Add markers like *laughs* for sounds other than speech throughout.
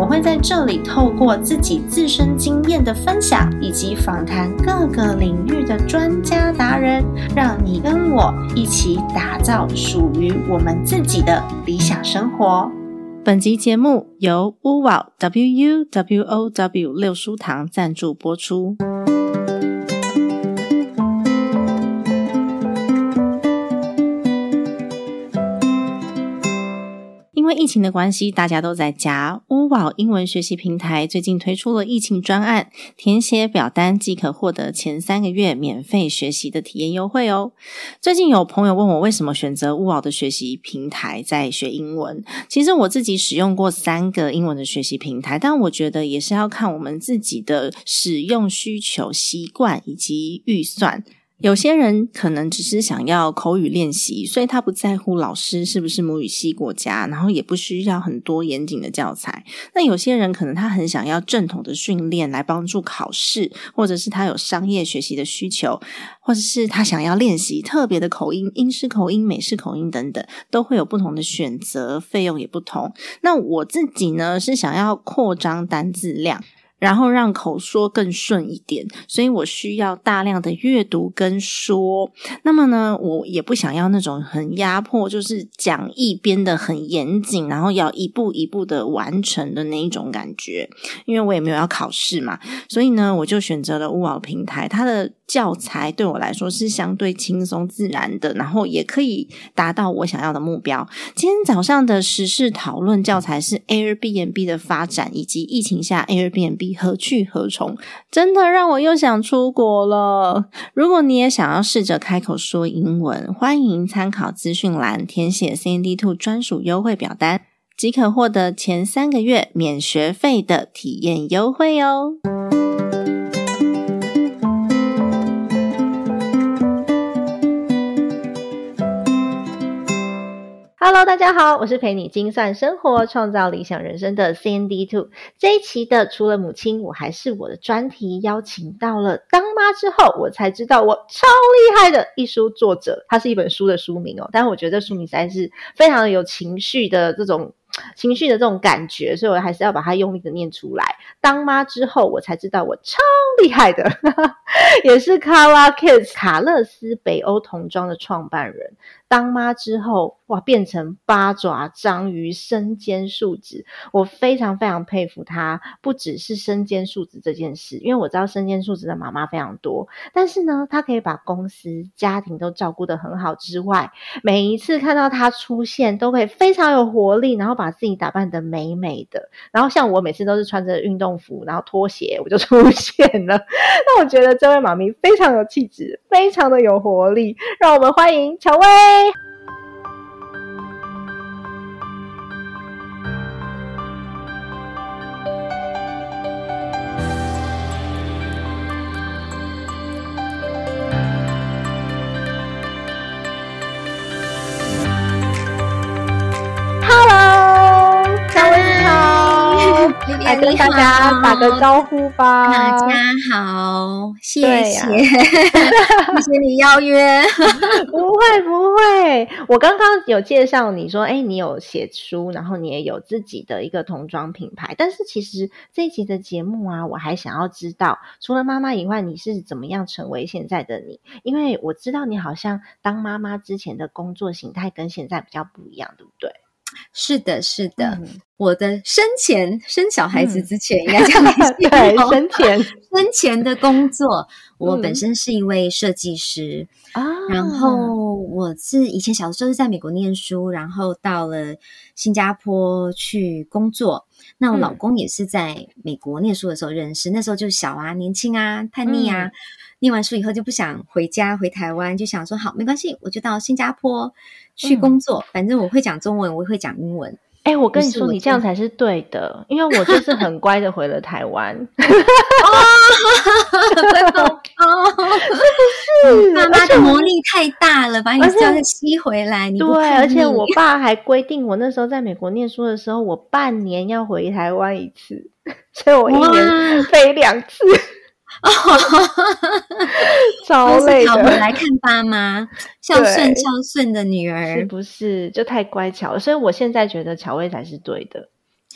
我会在这里透过自己自身经验的分享，以及访谈各个领域的专家达人，让你跟我一起打造属于我们自己的理想生活。本集节目由乌瓦 W U W O W 六书堂赞助播出。为疫情的关系，大家都在家。乌宝英文学习平台最近推出了疫情专案，填写表单即可获得前三个月免费学习的体验优惠哦。最近有朋友问我为什么选择乌宝的学习平台在学英文，其实我自己使用过三个英文的学习平台，但我觉得也是要看我们自己的使用需求、习惯以及预算。有些人可能只是想要口语练习，所以他不在乎老师是不是母语系国家，然后也不需要很多严谨的教材。那有些人可能他很想要正统的训练来帮助考试，或者是他有商业学习的需求，或者是他想要练习特别的口音，英式口音、美式口音等等，都会有不同的选择，费用也不同。那我自己呢，是想要扩张单字量。然后让口说更顺一点，所以我需要大量的阅读跟说。那么呢，我也不想要那种很压迫，就是讲义编的很严谨，然后要一步一步的完成的那一种感觉。因为我也没有要考试嘛，所以呢，我就选择了乌宝平台，它的教材对我来说是相对轻松自然的，然后也可以达到我想要的目标。今天早上的时事讨论教材是 Airbnb 的发展以及疫情下 Airbnb。何去何从？真的让我又想出国了。如果你也想要试着开口说英文，欢迎参考资讯栏填写 C N D Two 专属优惠表单，即可获得前三个月免学费的体验优惠哦。Hello，大家好，我是陪你精算生活、创造理想人生的 C N D Two。这一期的除了母亲，我还是我的专题，邀请到了当妈之后，我才知道我超厉害的一书作者。它是一本书的书名哦，但我觉得书名实在是非常的有情绪的这种 *sniffs* 情绪的这种感觉，所以我还是要把它用力的念出来。当妈之后，我才知道我超厉害的，*laughs* 也是 karakis 卡勒斯北欧童装的创办人。当妈之后，哇，变成八爪章鱼身兼数职，我非常非常佩服她。不只是身兼数职这件事，因为我知道身兼数职的妈妈非常多，但是呢，她可以把公司、家庭都照顾得很好之外，每一次看到她出现，都会非常有活力，然后把自己打扮得美美的。然后像我每次都是穿着运动服，然后拖鞋我就出现了。*laughs* 那我觉得这位妈咪非常有气质，非常的有活力。让我们欢迎乔薇。来跟大家打个招呼吧！大家好，谢谢，*laughs* 谢谢你邀约。不 *laughs* 会不会，我刚刚有介绍你说，哎，你有写书，然后你也有自己的一个童装品牌。但是其实这一集的节目啊，我还想要知道，除了妈妈以外，你是怎么样成为现在的你？因为我知道你好像当妈妈之前的工作形态跟现在比较不一样，对不对？*tsk* 是的，是的。我的生前生小孩子之前，应该讲 *laughs* 对生前 *laughs* 生前的工作，我本身是一位设计师啊。然后我是以前小的时候是在美国念书，然后到了新加坡去工作。那我老公也是在美国念书的时候认识，那时候就小啊，年轻啊，叛逆啊。念完书以后就不想回家，回台湾，就想说好没关系，我就到新加坡去工作。反正我会讲中文，我会讲英文。哎，我跟你说，你这样才是对的，因为我就是很乖的回了台湾。是爸妈的魔力太大了，把你这样吸回来。对，而且我爸还规定，我那时候在美国念书的时候，我半年要回台湾一次，所以我一年飞两次。*laughs* 超累的，来看爸妈，*laughs* 孝顺孝顺的女儿，是不是就太乖巧了？所以我现在觉得乔薇才是对的。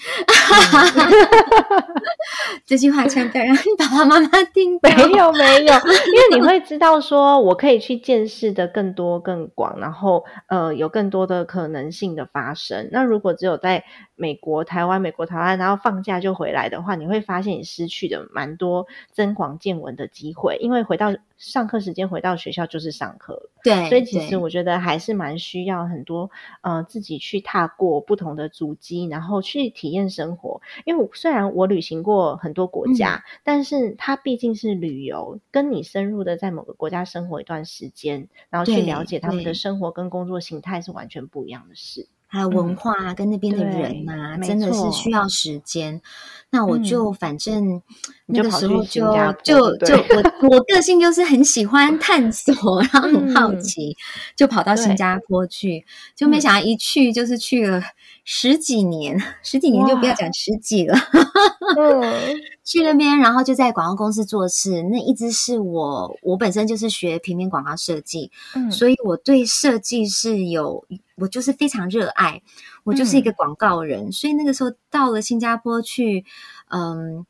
*laughs* 这句话千万让爸爸妈妈听。没有没有，因为你会知道，说我可以去见识的更多更广，然后呃，有更多的可能性的发生。那如果只有在美国、台湾、美国、台湾，然后放假就回来的话，你会发现你失去的蛮多增广见闻的机会，因为回到。上课时间回到学校就是上课，对，所以其实我觉得还是蛮需要很多呃自己去踏过不同的足迹，然后去体验生活。因为虽然我旅行过很多国家，但是它毕竟是旅游，跟你深入的在某个国家生活一段时间，然后去了解他们的生活跟工作形态是完全不一样的事。还有文化跟那边的人呐，真的是需要时间。那我就反正那个时候就就就我我个性就是很喜欢探索，然后很好奇，就跑到新加坡去，就没想到一去就是去了十几年，十几年就不要讲十几了。*laughs* 去那边，然后就在广告公司做事。那一直是我，我本身就是学平面广告设计，所以我对设计是有，我就是非常热爱。我就是一个广告人，所以那个时候到了新加坡去，嗯，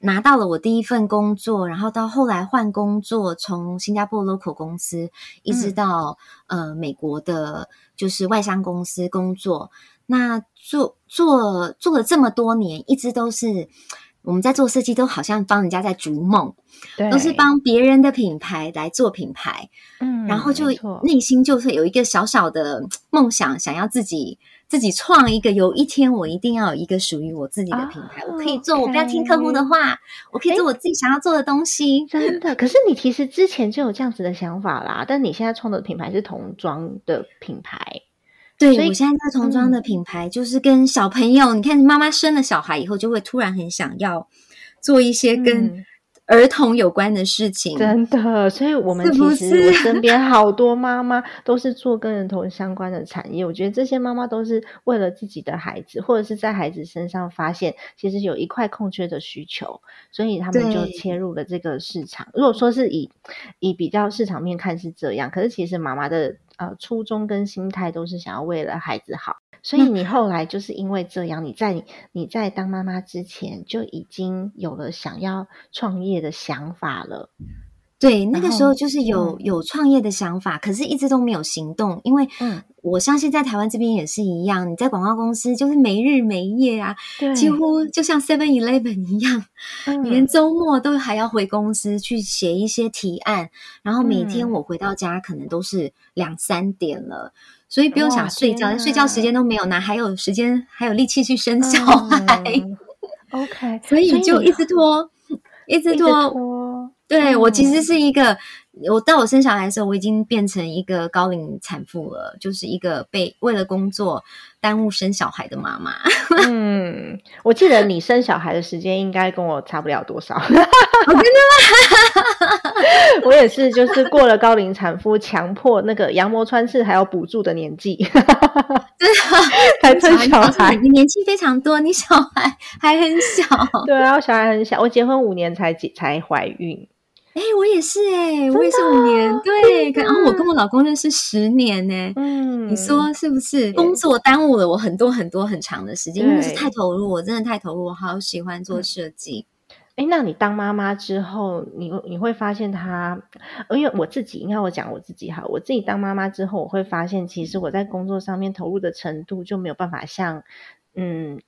拿到了我第一份工作，然后到后来换工作，从新加坡 local 公司一直到呃美国的，就是外商公司工作。那做做做了这么多年，一直都是。我们在做设计，都好像帮人家在逐梦，都是帮别人的品牌来做品牌，嗯，然后就内心就是有一个小小的梦想，想要自己自己创一个，有一天我一定要有一个属于我自己的品牌，我可以做，我不要听客户的话，我可以做我自己想要做的东西。真的，可是你其实之前就有这样子的想法啦，但你现在创的品牌是童装的品牌。对，我现在在童装的品牌，就是跟小朋友，你看妈妈生了小孩以后，就会突然很想要做一些跟儿童有关的事情。真的，所以我们其实我身边好多妈妈 *laughs* 都是做跟儿童相关的产业。我觉得这些妈妈都是为了自己的孩子，或者是在孩子身上发现其实有一块空缺的需求，所以他们就切入了这个市场。如果说是以以比较市场面看是这样，可是其实妈妈的。呃，初衷跟心态都是想要为了孩子好，所以你后来就是因为这样，你在你在当妈妈之前就已经有了想要创业的想法了。对，那个时候就是有有创业的想法，可是一直都没有行动，因为我相信在台湾这边也是一样，你在广告公司就是没日没夜啊，几乎就像 Seven Eleven 一样，*laughs* 你连周末都还要回公司去写一些提案，然后每天我回到家可能都是两三点了，所以不用想睡觉，睡觉时间都没有，哪还有时间还有力气去生小孩？OK，*laughs* 所以就一直拖，一直拖。对我其实是一个，我到我生小孩的时候，我已经变成一个高龄产妇了，就是一个被为了工作耽误生小孩的妈妈。*laughs* 嗯，我记得你生小孩的时间应该跟我差不了多少。真的吗？*laughs* 我也是，就是过了高龄产妇，强迫那个羊膜穿刺还有补助的年纪，*laughs* 真的才生小孩。你年纪非常多，你小孩还很小。对啊，我小孩很小，我结婚五年才才怀孕。哎，我也是哎，我也是五年，对，然后我跟我老公认识十年呢。嗯，你说是不是？工作耽误了我很多很多很长的时间，因为是太投入，我真的太投入，我好喜欢做设计。哎，那你当妈妈之后，你你会发现他，因为我自己，应该我讲我自己哈，我自己当妈妈之后，我会发现，其实我在工作上面投入的程度就没有办法像嗯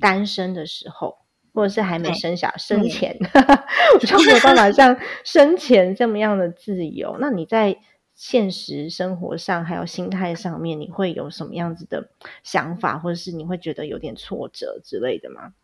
单身的时候。或者是还没生小生前，*laughs* 我就没有办法像 *laughs* 生前这么样的自由。那你在现实生活上还有心态上面，你会有什么样子的想法，或者是你会觉得有点挫折之类的吗？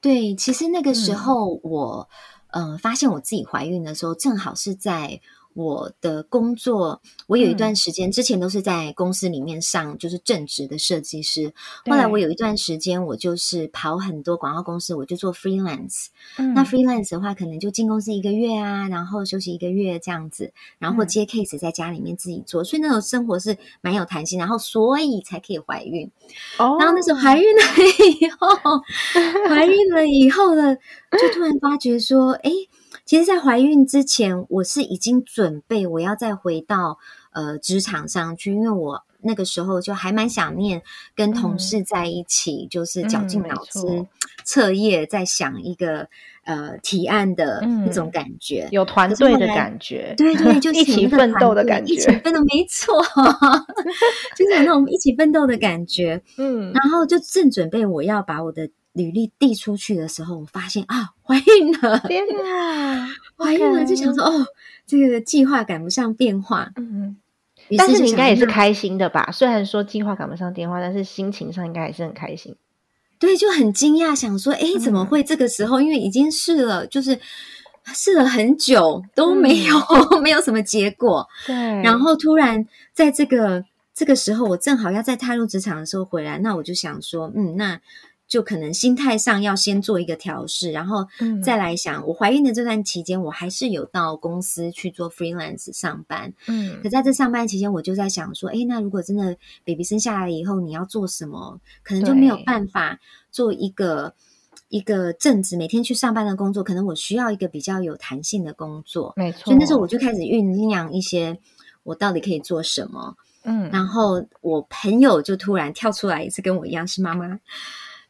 对，其实那个时候我，呃，发现我自己怀孕的时候，正好是在我的工作，我有一段时间之前都是在公司里面上就是正职的设计师，后来我有一段时间我就是跑很多广告公司，我就做 freelance。那 freelance 的话，可能就进公司一个月啊，然后休息一个月这样子，然后接 case 在家里面自己做，所以那种生活是蛮有弹性，然后所以才可以怀孕。哦，然后那时候怀孕了以后，*laughs* 怀孕了以后呢，就突然发觉说，哎。其实，在怀孕之前，我是已经准备我要再回到呃职场上去，因为我那个时候就还蛮想念跟同事在一起，就是绞尽脑汁彻夜在想一个呃提案的那种感觉，有团队的感觉，对对，*laughs* 就一起奋斗的感觉，一起奋斗，没错，*laughs* 就是有那种一起奋斗的感觉。嗯，然后就正准备我要把我的。履历递出去的时候，我发现啊，怀孕了！天哪，*laughs* 怀孕了！就想说，哦，这个计划赶不上变化。嗯，但是你应该也是开心的吧？虽然说计划赶不上变化，但是心情上应该还是很开心。对，就很惊讶，想说，哎，怎么会这个时候？因为已经试了，就是试了很久都没有，*laughs* 没有什么结果。对，然后突然在这个这个时候，我正好要在踏入职场的时候回来，那我就想说，嗯，那。就可能心态上要先做一个调试，然后再来想。我怀孕的这段期间，我还是有到公司去做 freelance 上班。嗯，可在这上班期间，我就在想说，哎，那如果真的 baby 生下来以后，你要做什么？可能就没有办法做一个一个正职每天去上班的工作。可能我需要一个比较有弹性的工作。没错。所以那时候我就开始酝酿一些，我到底可以做什么。嗯，然后我朋友就突然跳出来，也是跟我一样是妈妈。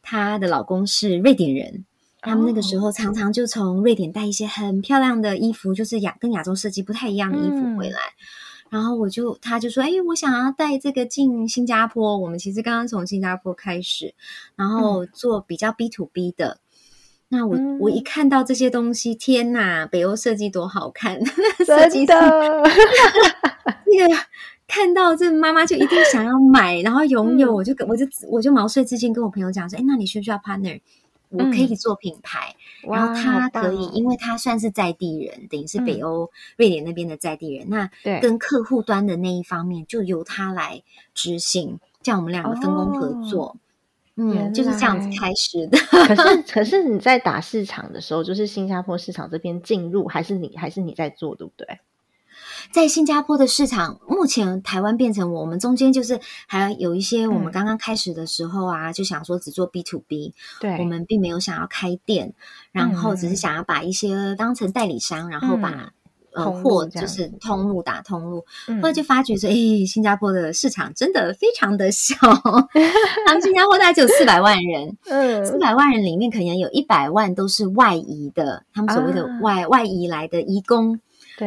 她的老公是瑞典人，他们那个时候常常就从瑞典带一些很漂亮的衣服，就是亚跟亚洲设计不太一样的衣服回来。然后我就他就说：“哎，我想要带这个进新加坡。我们其实刚刚从新加坡开始，然后做比较 B to B 的。那我我一看到这些东西，天哪，北欧设计多好看！*laughs* 设计的 *laughs* 那个。”看到这妈妈就一定想要买，然后拥有，我就我就我就毛遂自荐跟我朋友讲说，哎，那你需不需要 partner？我可以做品牌，然后他可以，因为他算是在地人，等于是北欧瑞典那边的在地人，那跟客户端的那一方面就由他来执行，这样我们两个分工合作，嗯，就是这样子开始的。*laughs* 可是 *laughs* 可是你在打市场的时候，就是新加坡市场这边进入，还是你还是你在做，对不对？在新加坡的市场，目前台湾变成我们中间就是还有一些我们刚刚开始的时候啊，就想说只做 B to B，对，我们并没有想要开店，然后只是想要把一些当成代理商，然后把呃货就是通路打通路，后来就发觉说，哎，新加坡的市场真的非常的小，*laughs* 他们新加坡大概只有四百万人，*laughs* 嗯，四百万人里面可能有一百万都是外移的，他们所谓的外外移来的移工。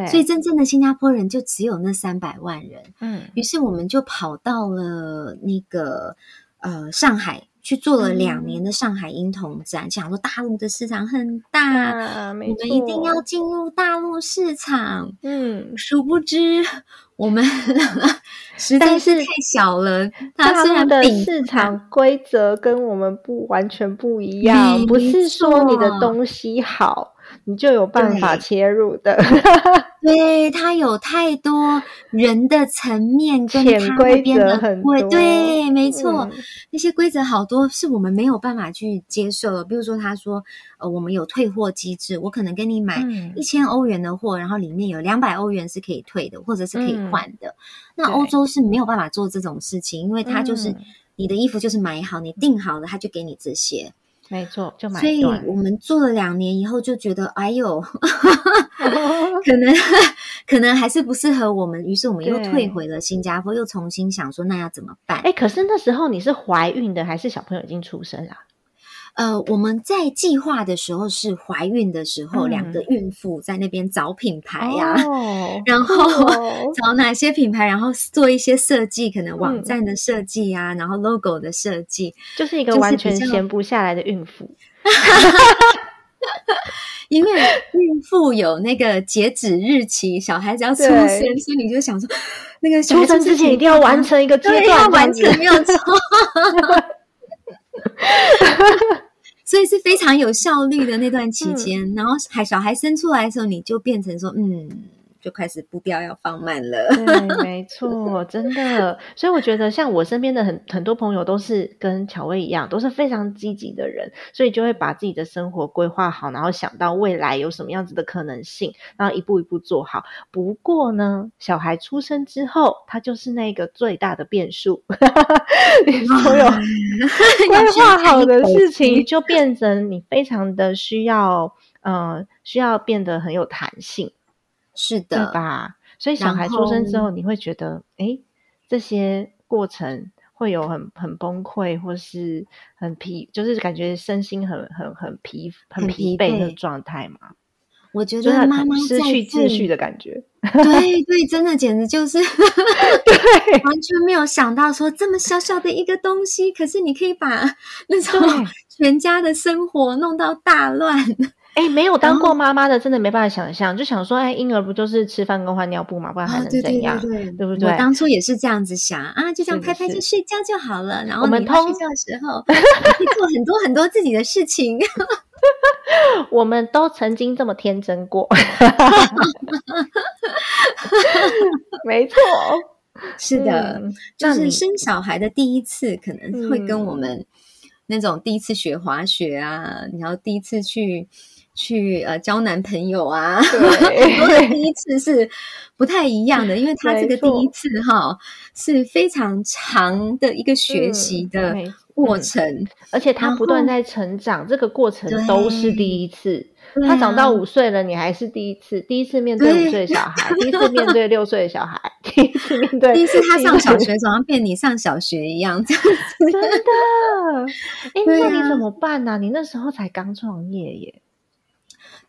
所以真正的新加坡人就只有那三百万人，嗯，于是我们就跑到了那个呃上海去做了两年的上海婴童展，想说大陆的市场很大，我们一定要进入大陆市场，嗯，殊不知我们 *laughs* 实在是太小了，它虽然的市场规则跟我们不完全不一 *laughs* 样，不是说你的东西好。你就有办法切入的，*laughs* 对它有太多人的层面跟他规则很多，对，没错，那些规则好多是我们没有办法去接受的。比如说，他说，呃，我们有退货机制，我可能跟你买一千欧元的货，然后里面有两百欧元是可以退的，或者是可以换的。那欧洲是没有办法做这种事情，因为它就是你的衣服就是买好，你订好了，他就给你这些。没错，就买。所以我们做了两年以后，就觉得哎呦，*laughs* 可能可能还是不适合我们，于是我们又退回了新加坡，又重新想说那要怎么办？哎，可是那时候你是怀孕的，还是小朋友已经出生了？呃，我们在计划的时候是怀孕的时候，两个孕妇在那边找品牌呀，然后 *laughs* 找哪些品牌，然后做一些设计，可能网站的设计啊，然后 logo 的设计，就是一个完全闲不下来的孕妇。*laughs* 因为孕妇有那个截止日期，小孩子要出生，所以你就想说，那个出生之前一定要完成一个阶段，完成没有错。*laughs* 所以是非常有效率的那段期间，然后孩小孩生出来的时候，你就变成说，嗯，就开始步调要放慢了。对，没 *laughs* 错，真的。所以我觉得，像我身边的很很多朋友都是跟乔薇一样，都是非常积极的人，所以就会把自己的生活规划好，然后想到未来有什么样子的可能性，然后一步一步做好。不过呢，小孩出生之后，他就是那个最大的变数，*laughs* 你所有 *laughs* 规划好的事情就变成你非常的需要，呃，需要变得很有弹性。是的，对吧？所以小孩出生之后，你会觉得，哎，这些过程会有很很崩溃，或是很疲，就是感觉身心很很很疲很疲惫的状态嘛？我觉得妈妈失去秩序的感觉，*laughs* 对对，真的简直就是 *laughs* 对，完全没有想到说这么小小的一个东西，可是你可以把那种全家的生活弄到大乱。哎，没有当过妈妈的，真的没办法想象，就想说，哎，婴儿不就是吃饭跟换尿布嘛，不然还能怎样？对不对？我当初也是这样子想啊，就这样拍拍就睡觉就好了。然后我们睡觉的时候 *laughs* 可以做很多很多自己的事情。*laughs* 我们都曾经这么天真过，*laughs* 没错，是的，就是生小孩的第一次，可能会跟我们那种第一次学滑雪啊，然后第一次去。去呃交男朋友啊，很多的第一次是不太一样的，因为他这个第一次哈是非常长的一个学习的过程，而且他不断在成长，这个过程都是第一次。他长到五岁了，你还是第一次，第一次面对五岁小孩，第一次面对六岁的小孩，第一次面对，第一次他上小学，好像变你上小学一样，真的。哎，那你怎么办呢？你那时候才刚创业耶。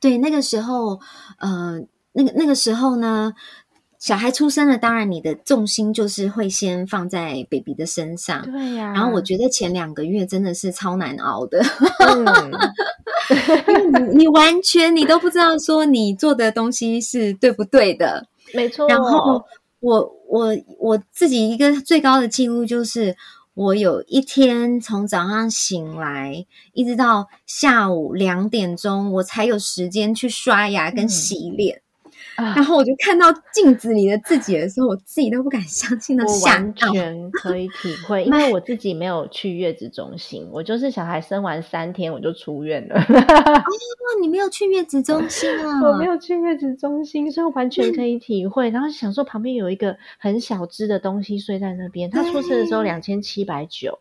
对，那个时候，呃，那个那个时候呢，小孩出生了，当然你的重心就是会先放在 baby 的身上，对呀。然后我觉得前两个月真的是超难熬的，*laughs* 你你完全你都不知道说你做的东西是对不对的，没错。然后我我我自己一个最高的记录就是。我有一天从早上醒来，一直到下午两点钟，我才有时间去刷牙跟洗脸。然后我就看到镜子里的自己的时候，我自己都不敢相信的吓完全可以体会，因 *laughs* 为我自己没有去月子中心，我就是小孩生完三天我就出院了。*laughs* 哦，你没有去月子中心啊？我没有去月子中心，所以完全可以体会。然后想说旁边有一个很小只的东西睡在那边，他出生的时候两千七百九。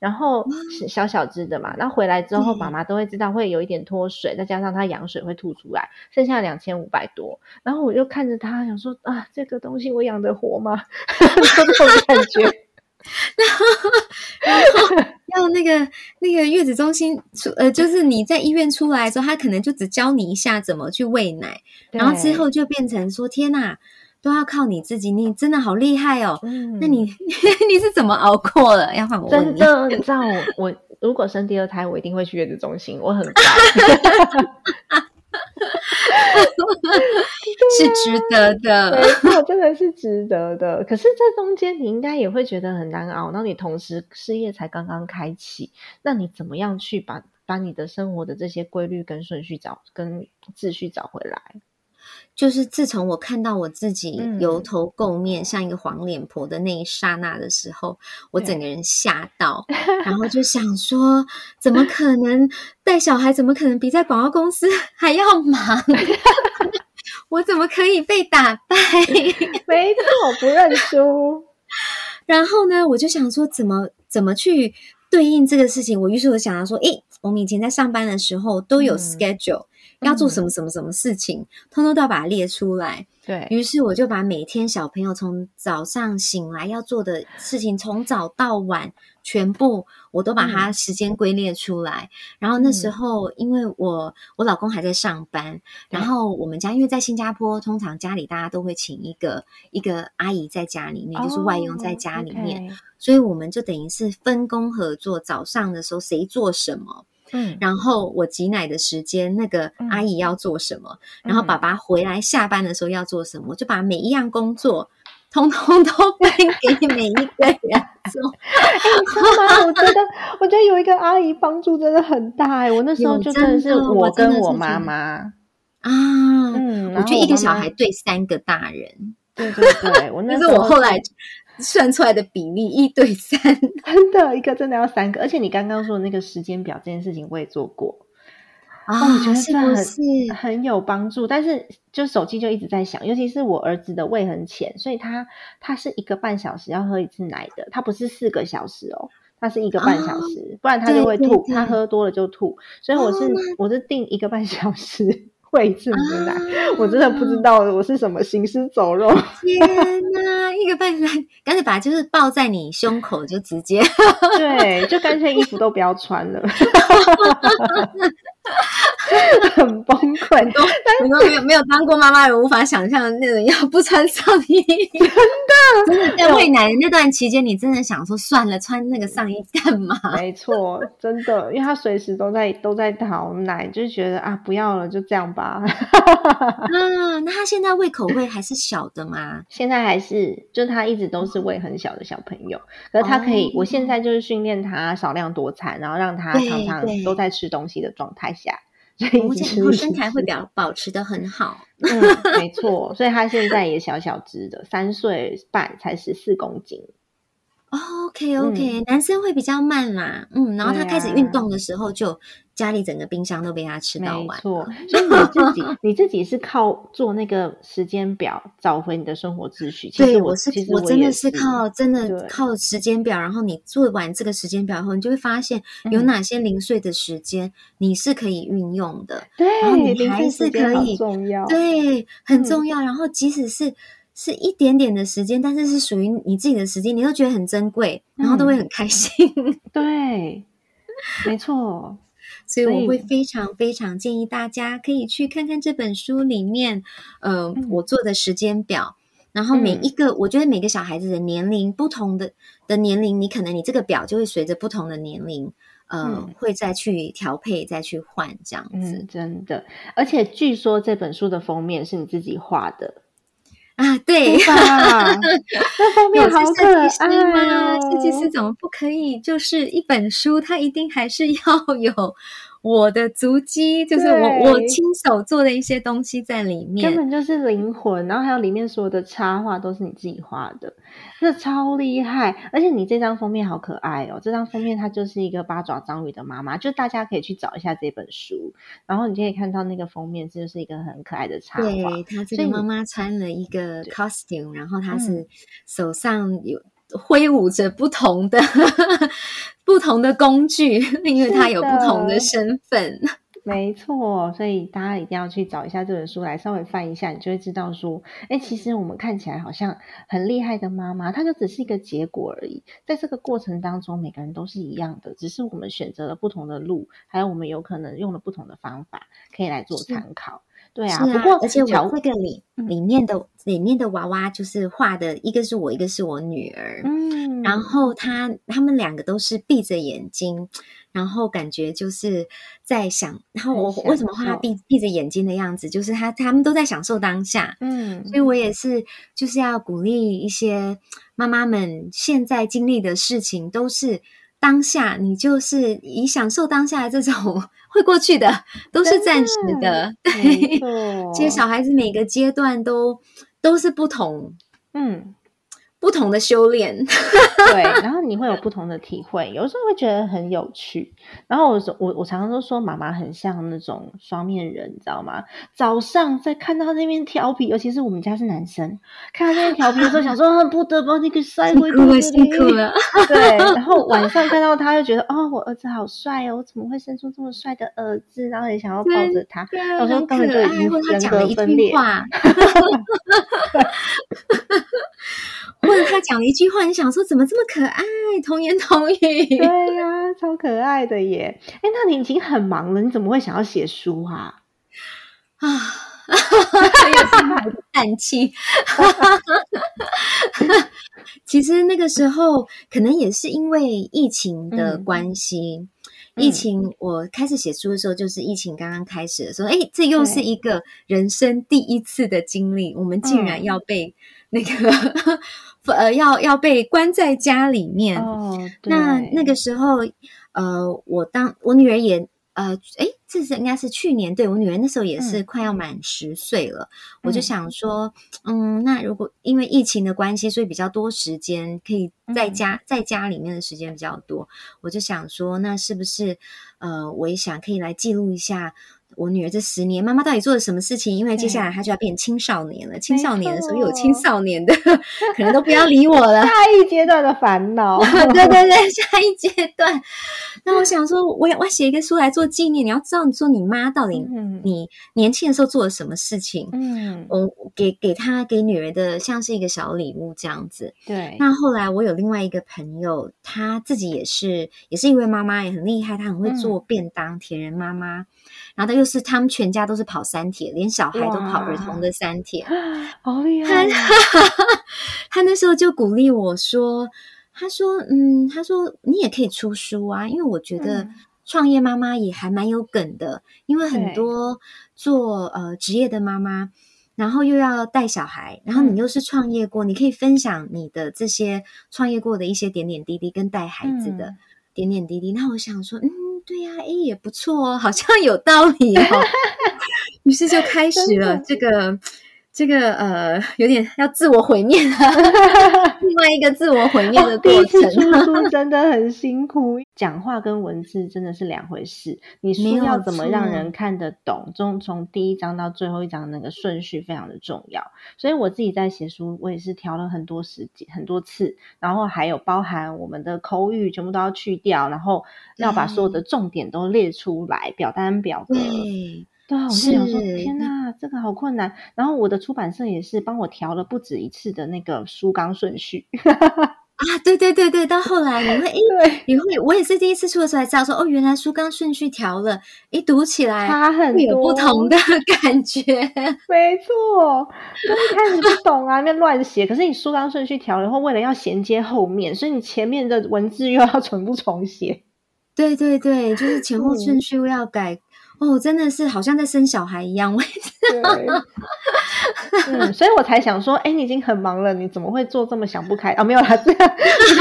然后小小只的嘛，然后回来之后，妈妈都会知道会有一点脱水，再加上他羊水会吐出来，剩下两千五百多。然后我就看着他，想说啊，这个东西我养得活吗？*laughs* 这种感觉。*laughs* 然后要那个那个月子中心出，呃，就是你在医院出来的时候，他可能就只教你一下怎么去喂奶，然后之后就变成说，天哪！都要靠你自己，你真的好厉害哦！嗯那你 *laughs* 你是怎么熬过的？要换我问你。真的，你知道我我如果生第二胎，我一定会去月子中心，我很 *laughs* 乖，*laughs* 是值得的，没错，真的是值得的。可是这中间你应该也会觉得很难熬，那你同时事业才刚刚开启，那你怎么样去把把你的生活的这些规律跟顺序找跟秩序找回来？就是自从我看到我自己油头垢面像一个黄脸婆的那一刹那的时候，我整个人吓到，*laughs* 然后就想说：怎么可能带小孩？怎么可能比在广告公司 *laughs* 还要忙？*laughs* 我怎么可以被打败？没错，不认输。然后呢，我就想说，怎么怎么去对应这个事情？我于是我想到说：诶，我们以前在上班的时候都有 schedule。要做什么什么什么事情，通通都要把它列出来。对于是，我就把每天小朋友从早上醒来要做的事情，从早到晚，全部我都把它时间归列出来。然后那时候，因为我我老公还在上班，然后我们家因为在新加坡，通常家里大家都会请一个一个阿姨在家里面，就是外佣在家里面，所以我们就等于是分工合作。早上的时候谁做什么？嗯，然后我挤奶的时间，那个阿姨要做什么？然后爸爸回来下班的时候要做什么？我就把每一样工作通通都分给每一个人做。*laughs* 哎，你知道吗？我觉得，我觉得有一个阿姨帮助真的很大。哎，我那时候就真的是我跟我妈妈，啊。嗯，我觉得一个小孩对三个大人，对对对，我那 *laughs* 是我后来算出来的比例一对三，真的一个真的要三个。而且你刚刚说的那个时间表这件事情，我也做过。啊，我觉得是很？很有帮助，但是就手机就一直在响，尤其是我儿子的胃很浅，所以他他是一个半小时要喝一次奶的，他不是四个小时哦，他是一个半小时，不然他就会吐，他喝多了就吐，所以我是我是定一个半小时喂一次母奶，我真的不知道我是什么行尸走肉，天哪，一个半小时，干脆把就是抱在你胸口就直接，对，就干脆衣服都不要穿了。*laughs* *laughs* 很崩溃，很多很多没有没有当过妈妈无法想象那种要不穿上衣，*laughs* 真的 *laughs* 真的在喂奶的那段期间，你真的想说算了，穿那个上衣干嘛？没错，真的，因为他随时都在都在讨奶，就觉得啊，不要了，就这样吧。嗯，那他现在胃口会还是小的吗？现在还是，就他一直都是喂很小的小朋友，可是他可以，我现在就是训练他少量多餐，然后让他常常都在吃东西的状态下。我以后身材会表保持的很好，嗯，没错，所以他现在也小小只的，三岁半才十四公斤。OK OK，男生会比较慢啦，嗯，然后他开始运动的时候，就家里整个冰箱都被他吃到完。没错，所以你自己 *laughs* 你自己是靠做那个时间表找回你的生活秩序。对，我是我真的是靠真的靠时间表，然后你做完这个时间表后，你就会发现有哪些零碎的时间你是可以运用的，对，然后你还是可以重要，对，很重要。然后即使是。是一点点的时间，但是是属于你自己的时间，你都觉得很珍贵，然后都会很开心。*laughs* 对，没错。所以我会非常非常建议大家可以去看看这本书里面，呃，我做的时间表。然后每一个，我觉得每个小孩子的年龄不同的的年龄，你可能你这个表就会随着不同的年龄，呃，会再去调配，再去换这样子。真的，而且据说这本书的封面是你自己画的。啊，对，*laughs* 那封面好可爱吗？设计师怎么不可以？就是一本书，它一定还是要有。我的足迹就是我我亲手做的一些东西在里面，根本就是灵魂。然后还有里面所有的插画都是你自己画的，这超厉害！而且你这张封面好可爱哦，这张封面它就是一个八爪章鱼的妈妈，就大家可以去找一下这本书，然后你就可以看到那个封面，这就是一个很可爱的插画。对，它这个妈妈穿了一个 costume，然后她是手上有。挥舞着不同的 *laughs* 不同的工具，*laughs* 因为他有不同的身份。没错，所以大家一定要去找一下这本书来稍微翻一下，你就会知道说，哎，其实我们看起来好像很厉害的妈妈，她就只是一个结果而已。在这个过程当中，每个人都是一样的，只是我们选择了不同的路，还有我们有可能用了不同的方法，可以来做参考。对啊，不过而且我这个里里面的里面的娃娃就是画的一个是我，一个是我女儿，嗯，然后他他们两个都是闭着眼睛，然后感觉就是在想，然后我为什么画他闭闭着眼睛的样子，就是他他们都在享受当下，嗯，所以我也是就是要鼓励一些妈妈们，现在经历的事情都是。当下，你就是以享受当下的这种 *laughs* 会过去的，都是暂时的。对，其实小孩子每个阶段都都是不同，嗯。不同的修炼，*laughs* 对，然后你会有不同的体会，有时候会觉得很有趣。然后我我我常常都说，妈妈很像那种双面人，你知道吗？早上在看到那边调皮，尤其是我们家是男生，看到那边调皮的时候，想说恨 *laughs* 不得把你给塞回肚子里。*laughs* 对，然后晚上看到他，就觉得哦，我儿子好帅哦，我怎么会生出这么帅的儿子？然后也想要抱着他。有时候根本就已经人格分裂。或者他讲了一句话，你想说怎么这么可爱？童言童语，对呀，超可爱的耶！哎，那你已经很忙了，你怎么会想要写书啊？*sighs* 啊，又是叹气。其实那个时候，可能也是因为疫情的关系。疫情，我开始写书的时候，就是疫情刚刚开始的时候。哎，这又是一个人生第一次的经历，我们竟然要被那个。呃，要要被关在家里面。哦，那那个时候，呃，我当我女儿也，呃，哎，这是应该是去年，对我女儿那时候也是快要满十岁了，我就想说，嗯，那如果因为疫情的关系，所以比较多时间可以在家在家里面的时间比较多，我就想说，那是不是呃，我也想可以来记录一下。我女儿这十年，妈妈到底做了什么事情？因为接下来她就要变青少年了。青少年的时候有青少年的，可能都不要理我 *laughs* 了。下一阶段的烦恼，*laughs* 对对对，下一阶段。那我想说，我我写一个书来做纪念。你要知道，你说你妈到底你年轻的时候做了什么事情？嗯，我给给她给女儿的像是一个小礼物这样子。对。那后来我有另外一个朋友，她自己也是也是一位妈妈，也很厉害，她很会做便当，铁人妈妈。然后他又是他们全家都是跑三铁，连小孩都跑儿童的三铁，好厉害！他那时候就鼓励我说：“他说，嗯，他说你也可以出书啊，因为我觉得创业妈妈也还蛮有梗的，因为很多做呃职业的妈妈，然后又要带小孩，然后你又是创业过，你可以分享你的这些创业过的一些点点滴滴，跟带孩子的点点滴滴。那我想说，嗯。”对呀，哎，也不错哦，好像有道理哦。*laughs* 于是就开始了这个。这个呃，有点要自我毁灭了，另外一个自我毁灭的过程。出书 *laughs* 真的很辛苦，讲话跟文字真的是两回事。你书要怎么让人看得懂？从从第一章到最后一章那个顺序非常的重要。所以我自己在写书，我也是调了很多时间、很多次，然后还有包含我们的口语全部都要去掉，然后要把所有的重点都列出来，表单表格。对啊，我就想说，天哪，这个好困难。然后我的出版社也是帮我调了不止一次的那个书纲顺序 *laughs* 啊，对对对对。到后来你会，哎，你会，我也是第一次出的时候才知道，说哦，原来书纲顺序调了，一读起来差很多，有不同的 *laughs* 感觉。没错，刚一开始不懂啊，那乱写。可是你书纲顺序调了以后，为了要衔接后面，所以你前面的文字又要 *laughs* 重复重写。对对对，就是前后顺序要改。哦，真的是好像在生小孩一样，我 *laughs* 嗯，所以我才想说，哎，你已经很忙了，你怎么会做这么想不开啊？没有啦，这样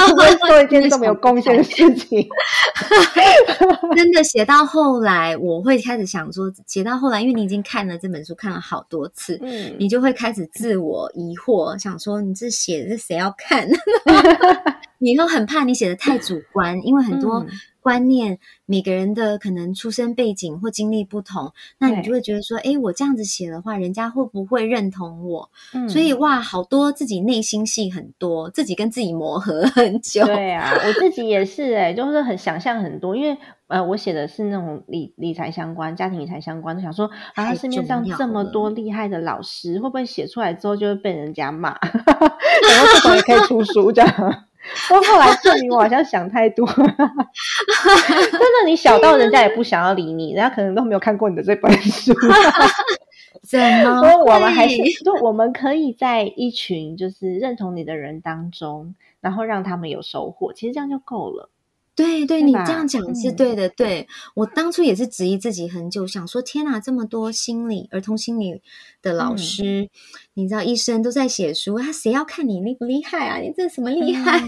不 *laughs* 会做一件这么有贡献的事情。*laughs* 真的写到后来，我会开始想说，写到后来，因为你已经看了这本书看了好多次，嗯，你就会开始自我疑惑，想说你这写的谁要看？你又很怕你写的太主观，因为很多。观念，每个人的可能出生背景或经历不同，那你就会觉得说，哎，我这样子写的话，人家会不会认同我？嗯所以哇，好多自己内心戏很多，自己跟自己磨合很久。对啊，我自己也是哎，就是很想象很多，因为呃，我写的是那种理理财相关、家庭理财相关，的想说啊，市面上这么多厉害的老师，会不会写出来之后就会被人家骂？然后这种也可以出书这样。*laughs* 到后来证明我好像想太多，*laughs* 真的，你小到人家也不想要理你，人家可能都没有看过你的这本书。*laughs* 怎么？我们还是就我们可以在一群就是认同你的人当中，然后让他们有收获，其实这样就够了。对对，你这样讲是对的。对我当初也是质疑自己很久，想说天哪，这么多心理儿童心理的老师，你知道医生都在写书，他谁要看你厉不厉害啊？你这什么厉害？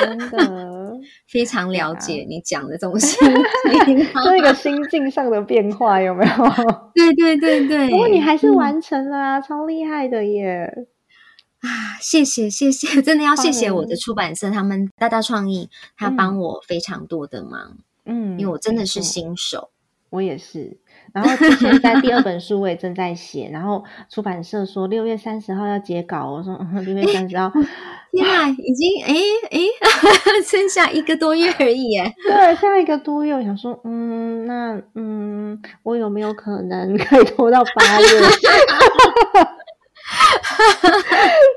真的 *laughs* 非常了解你讲的这种 *laughs* 心情，这个心境上的变化有没有？对对对对，不过你还是完成了啊，超厉害的耶！啊，谢谢谢谢，*laughs* 真的要谢谢我的出版社，他们大大创意，他帮我非常多的忙，嗯，因为我真的是新手，我也是。*laughs* 然后之前在第二本书我也正在写，然后出版社说六月三十号要截稿，我说六月三十号，天啊，已经哎哎，*laughs* 剩下一个多月而已，哎，对，下一个多月，我想说，嗯，那嗯，我有没有可能可以拖到八月？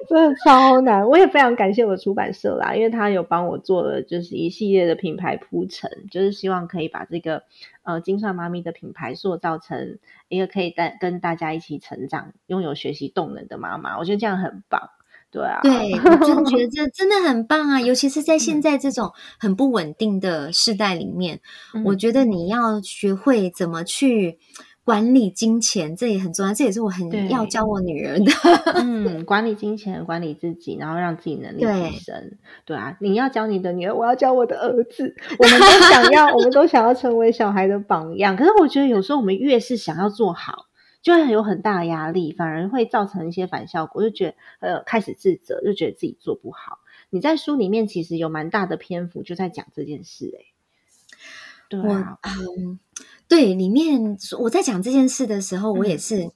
真的超难，我也非常感谢我的出版社啦，因为他有帮我做了就是一系列的品牌铺陈，就是希望可以把这个呃金算妈咪的品牌塑造成一个可以带跟大家一起成长、拥有学习动能的妈妈。我觉得这样很棒，对啊，对我真觉得 *laughs* 这真的很棒啊，尤其是在现在这种很不稳定的时代里面，我觉得你要学会怎么去。管理金钱，这也很重要，这也是我很要教我女儿的。嗯，管理金钱，管理自己，然后让自己能力提升。对啊，你要教你的女儿，我要教我的儿子。我们都想要，*laughs* 我们都想要成为小孩的榜样。可是我觉得有时候我们越是想要做好，就会有很大的压力，反而会造成一些反效果，就觉得呃开始自责，就觉得自己做不好。你在书里面其实有蛮大的篇幅就在讲这件事，哎。我嗯，对，里面我在讲这件事的时候，我也是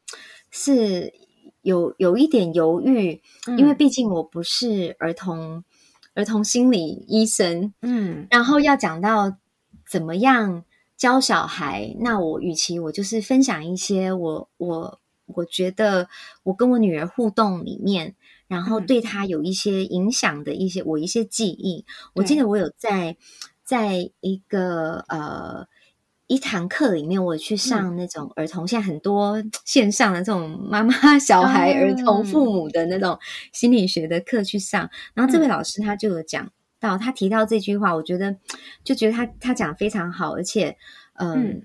是有有一点犹豫，因为毕竟我不是儿童儿童心理医生，嗯，然后要讲到怎么样教小孩，那我与其我就是分享一些我我我觉得我跟我女儿互动里面，然后对她有一些影响的一些我一些记忆，我记得我有在。在一个呃一堂课里面，我去上那种儿童，现在很多线上的这种妈妈、小孩、儿童、父母的那种心理学的课去上，然后这位老师他就有讲到，他提到这句话，我觉得就觉得他他讲非常好，而且嗯，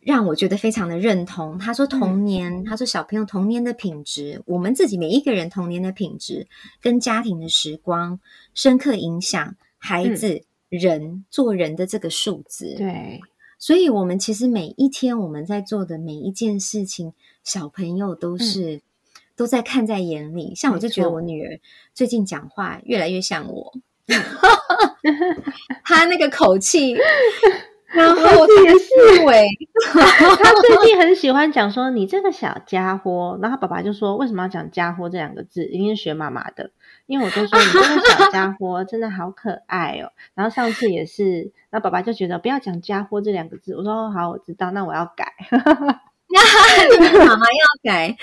让我觉得非常的认同。他说童年，他说小朋友童年的品质，我们自己每一个人童年的品质，跟家庭的时光深刻影响孩子。人做人的这个数字，对，所以我们其实每一天我们在做的每一件事情，小朋友都是都在看在眼里。像我就觉得我女儿最近讲话越来越像我，*laughs* 她那个口气。*laughs* 然后也是维，他最近很喜欢讲说你这个小家伙，然后爸爸就说为什么要讲家伙这两个字？一定是学妈妈的，因为我都说你这个小家伙真的好可爱哦。然后上次也是，那爸爸就觉得不要讲家伙这两个字，我说好，我知道，那我要改。*laughs* 妈妈要改，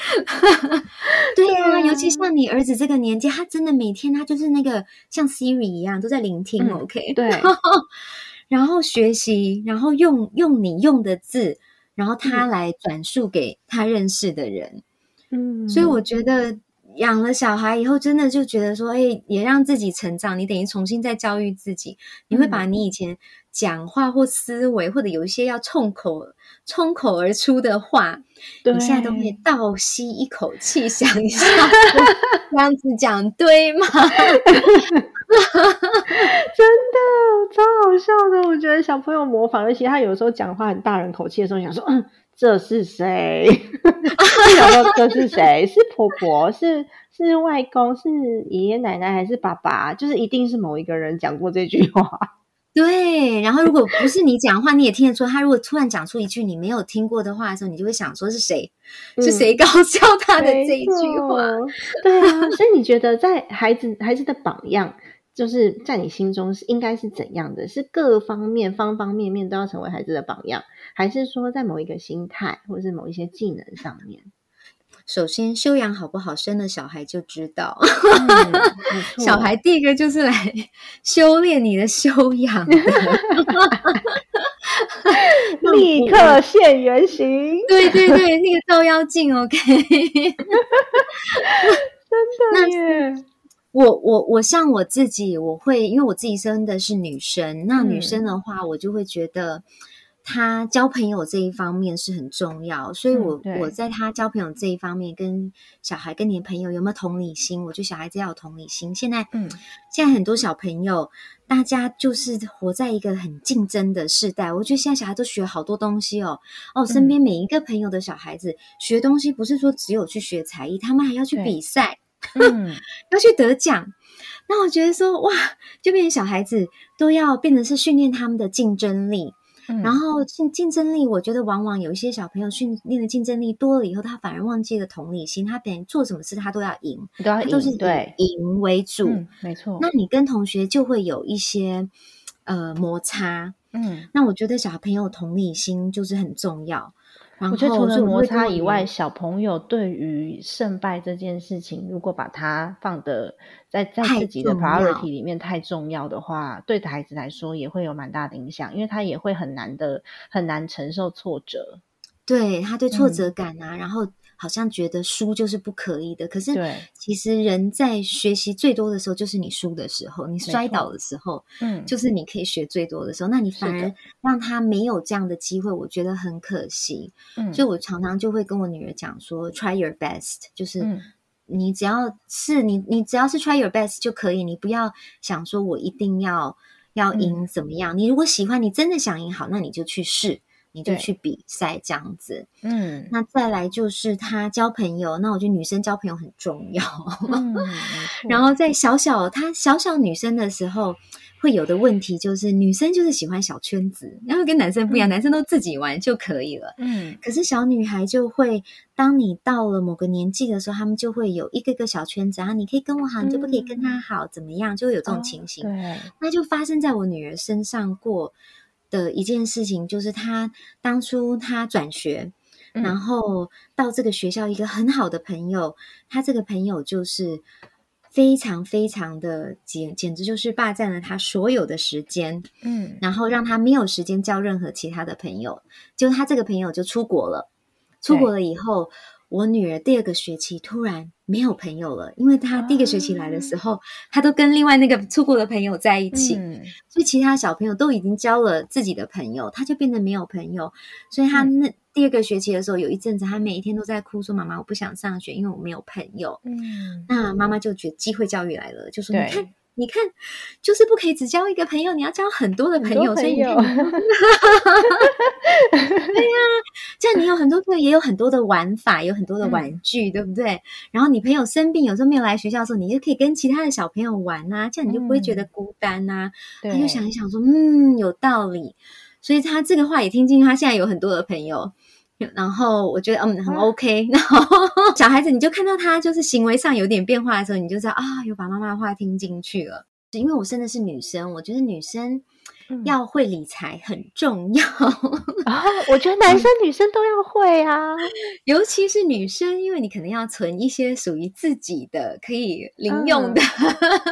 *laughs* 对呀，尤其像你儿子这个年纪，他真的每天他就是那个像 Siri 一样都在聆听，OK？对。*laughs* 然后学习，然后用用你用的字，然后他来转述给他认识的人。嗯，所以我觉得养了小孩以后，真的就觉得说，哎，也让自己成长。你等于重新再教育自己，你会把你以前讲话或思维，或者有一些要冲口冲口而出的话，你现在都可以倒吸一口气，想一下，这样子讲对吗？*laughs* 真的超好笑的，我觉得小朋友模仿，而且他有时候讲话很大人口气的时候，想说嗯，这是谁？*laughs* 想说这是谁？是婆婆？是是外公？是爷爷奶奶？还是爸爸？就是一定是某一个人讲过这句话。*laughs* 对，然后如果不是你讲话，你也听得出。他如果突然讲出一句你没有听过的话的时候，你就会想说是谁？是谁搞笑他的这一句话？对啊，所以你觉得在孩子孩子的榜样？就是在你心中是应该是怎样的？是各方面方方面面都要成为孩子的榜样，还是说在某一个心态或者是某一些技能上面？首先修养好不好，生了小孩就知道。*laughs* 小孩第一个就是来修炼你的修养，*laughs* *laughs* 立刻现原形。对对对，那个照妖镜，OK。真的耶。我我我像我自己，我会因为我自己生的是女生，那女生的话，我就会觉得她交朋友这一方面是很重要，所以我我在她交朋友这一方面，跟小孩跟你的朋友有没有同理心？我觉得小孩子要有同理心。现在，嗯，现在很多小朋友，大家就是活在一个很竞争的时代。我觉得现在小孩都学好多东西哦，哦，身边每一个朋友的小孩子学东西，不是说只有去学才艺，他们还要去比赛。嗯，*laughs* 要去得奖，那我觉得说哇，就变成小孩子都要变成是训练他们的竞争力，然后竞竞争力，我觉得往往有一些小朋友训练的竞争力多了以后，他反而忘记了同理心，他等做什么事他都要赢，都要都是对赢为主，没错。那你跟同学就会有一些呃摩擦，嗯，那我觉得小朋友同理心就是很重要。我觉得除了摩擦以外，小朋友对于胜败这件事情，如果把它放的在在自己的 priority 里面太重要的话，对孩子来说也会有蛮大的影响，因为他也会很难的很难承受挫折。对他对挫折感啊，然后好像觉得输就是不可以的。可是，其实人在学习最多的时候，就是你输的时候，你摔倒的时候，嗯，就是你可以学最多的时候。那你反而让他没有这样的机会，我觉得很可惜。嗯所以我常常就会跟我女儿讲说，try your best，就是嗯你只要是你，你只要是 try your best 就可以，你不要想说我一定要要嗯赢怎么样。你如果喜欢，你真的想赢好，那你就去试，你就去比赛这样子。嗯那再来就是她交朋友，那我觉得女生交朋友很重要。*laughs* 嗯，然后在小小她小小女生的时候，会有的问题就是女生就是喜欢小圈子，然后跟男生不一样，男生都自己玩就可以了。嗯可是小女孩就会，当你到了某个年纪的时候，她们就会有一个个小圈子啊，你可以跟我好，你就不可以跟他好，怎么样？就会有这种情形。哦对，那就发生在我女儿身上过的一件事情，就是他当初他转学，嗯然后到这个学校一个很好的朋友，他这个朋友就是非常非常的简，简直就是霸占了他所有的时间，嗯然后让他没有时间交任何其他的朋友。就他这个朋友就出国了，出国了以后。我女儿第二个学期突然没有朋友了，因为她第一个学期来的时候，她都跟另外那个出国的朋友在一起，嗯所以其他小朋友都已经交了自己的朋友，她就变得没有朋友。所以他嗯那第二个学期的时候，有一阵子她每一天都在哭，说：“妈妈，我不想上学，因为我没有朋友。嗯”那妈妈就觉得机会教育来了，就说：“你看，你看，就是不可以只交一个朋友，你要交很多的朋友。所以你看，这样你有很多朋友，也有很多的玩法，有很多的嗯玩具，对不对？然后你朋友生病，有时候没有来学校的时候，你就可以跟其他的小朋友玩啊、这样你就不会觉得嗯孤单呐、对，他就想一想说，嗯，有道理。所以他这个话也听进去，他现在有很多的朋友。然后我觉得嗯很 OK，然后 *laughs* 小孩子你就看到他就是行为上有点变化的时候，你就知道啊，有把妈妈的话听进去了。因为我生的是女生，我觉得女生嗯。要会理财很重要，啊，我觉得男生 *laughs* 女生都要会啊，尤其是女生，因为你可能要存一些属于自己的可以零用的、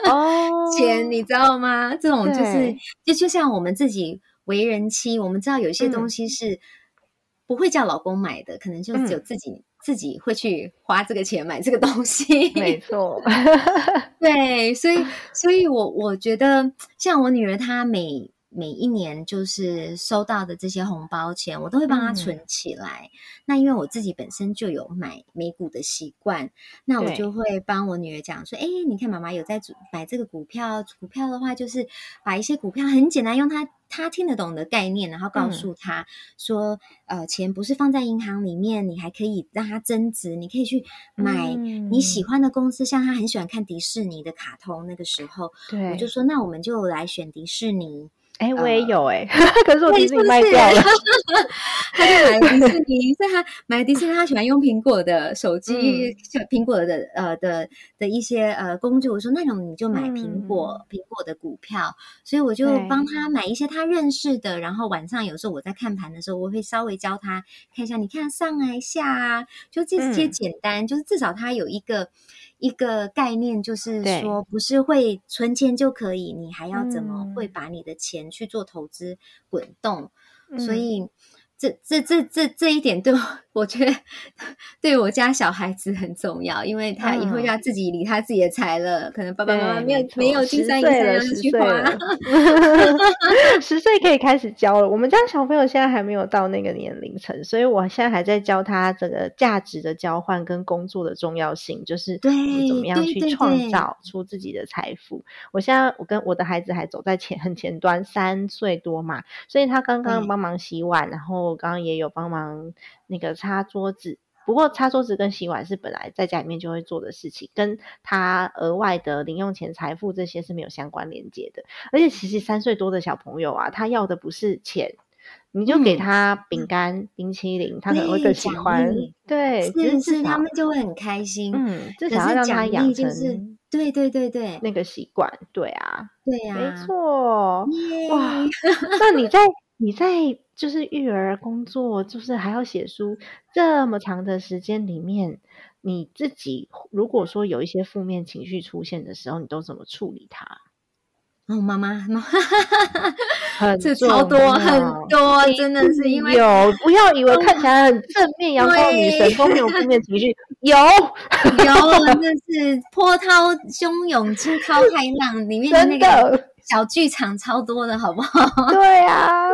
哦 *laughs* 钱，你知道吗？这种就是就就像我们自己为人妻，我们知道有一些嗯。东西是不会叫老公买的，可能就只有嗯自己、自己会去花这个钱买这个东西。*laughs* 没 *laughs* 错，对，所以所以我我觉得像我女儿她每。每一年就是收到的这些红包钱，我都会帮她嗯。存起来。那因为我自己本身就有买美股的习惯，那我就会帮我女儿讲说：“哎，你看妈妈有在买这个股票，股票的话就是把一些股票很简单，用她她听得懂的概念，然后告嗯。诉她说，呃，钱不是放在银行里面，你还可以让它增值，你可以去买你喜嗯。欢的公司，像她很喜欢看迪士尼的卡通，那个时候。对，我就说，那我们就来选迪士尼。”哎，我也呃有哎，*laughs* 可是我迪士尼卖掉了，*laughs* 他就买了迪士尼，*laughs* 所以他买迪士尼，他喜欢用苹果的手机，嗯就苹果的呃的的一些呃工具。我说那种你就买苹果、苹果的股票，所以我就帮他买一些他认识的。然后晚上有时候我在看盘的时候，我会稍微教他看一下，你看上啊下啊，就这些嗯简单，就是至少他有一个。一个概念就是说，不是会存钱就可以，你还要怎么嗯。会把你的钱去做投资滚动？所嗯。以这这这这这一点对我，我觉得 *laughs* 对我家小孩子很重要，因为他以后要自己理他自己的财了。可能爸爸妈妈对没有没没有金10山银岁了山让你10岁去花了，*laughs* *laughs* 十岁可以开始教了。我们家小朋友现在还没有到那个年龄层，所以我现在还在教他这个价值的交换跟工作的重要性，就是对怎么样去创造出自己的财富。我现在我跟我的孩子还走在前很前端，三岁多嘛，所以他刚刚对帮忙洗碗，然后刚刚也有帮忙那个擦桌子。不过擦桌子跟洗碗是本来在家里面就会做的事情，跟他额外的零用钱、财富这些是没有相关连接的。而且其实三岁多的小朋友啊，他要的不是钱，你就给嗯他饼干、冰淇淋，他可能会更喜奖欢励。对，是是他们就会很开心。嗯，至可少要让他养成就是对对对对那个习惯。对啊，对呀，没错。哇，那你在你在就是育儿工作，就是还要写书这么长的时间里面，你自己如果说有一些负面情绪出现的时候，你都怎么处理它？哦，妈妈，妈，*laughs* 这超多很多，真的是因为有不要以为看起来很正面阳光女神都没有负面情绪，*laughs* 有有，*laughs* 真的是波涛汹涌、惊涛骇浪里面的那个小剧场超多的，好不好？对啊，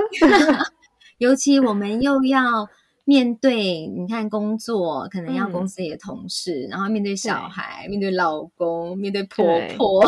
尤其我们又要。面对你看工作，可能要公司里的同事，然后面对小孩，面对老公，面对婆婆，*laughs*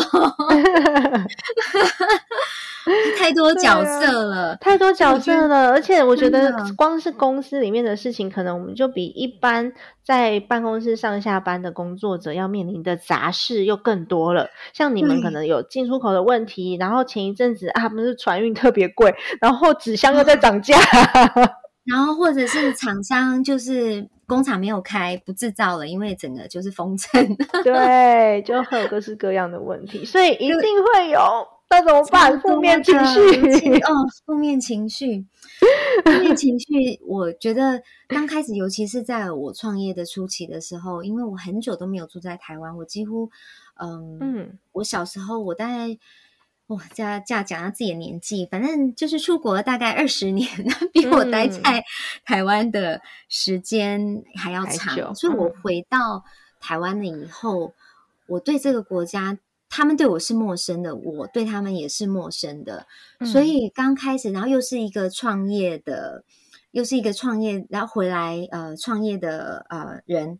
*laughs* 太多角色了，太多角色了。而且我觉得，光是公司里面的事情，可能我们就比一般在办公室上下班的工作者要面临的杂事又更多了。像你们可能有进出口的问题，然后前一阵子啊，不是船运特别贵，然后纸箱又在涨价。*laughs* 然后或者是厂商就是工厂没有开，不制造了，因为整个就是封城。*laughs* 对，就会有各式各样的问题，所以一定会有。那怎么办？负面情绪哦，负面情绪，负面情绪。我觉得刚开始，尤其是在我创业的初期的时候，因为我很久都没有住在台湾，我几乎，嗯嗯，我小时候我大概。哇，加加讲到自己的年纪，反正就是出国大概二十年，*laughs* 比我待在台湾的时间还要长。所以我回到台湾了以后，我对这个国家，他们对我是陌生的，我对他们也是陌生的。所以刚开始，然后又是一个创业的，又是一个创业，然后回来呃创业的呃人。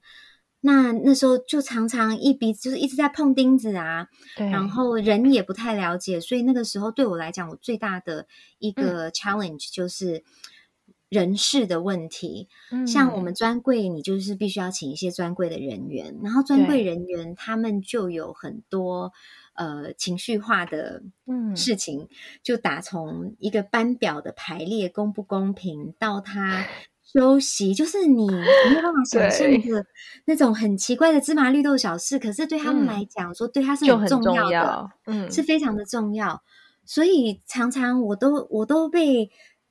那那时候就常常一鼻子就是一直在碰钉子啊，然后人也不太了解，所以那个时候对我来讲，我最大的一个 challenge 就是人事的问题。像我们专柜，你就是必须要请一些专柜的人员，然后专柜人员他们就有很多呃情绪化的事情，就打从一个班表的排列公不公平到他。休息就是你没有办法想象的那种很奇怪的芝麻绿豆小事，可是对他们来讲，说对他是很重要的，嗯，是非常的重要。所以常常我都我都被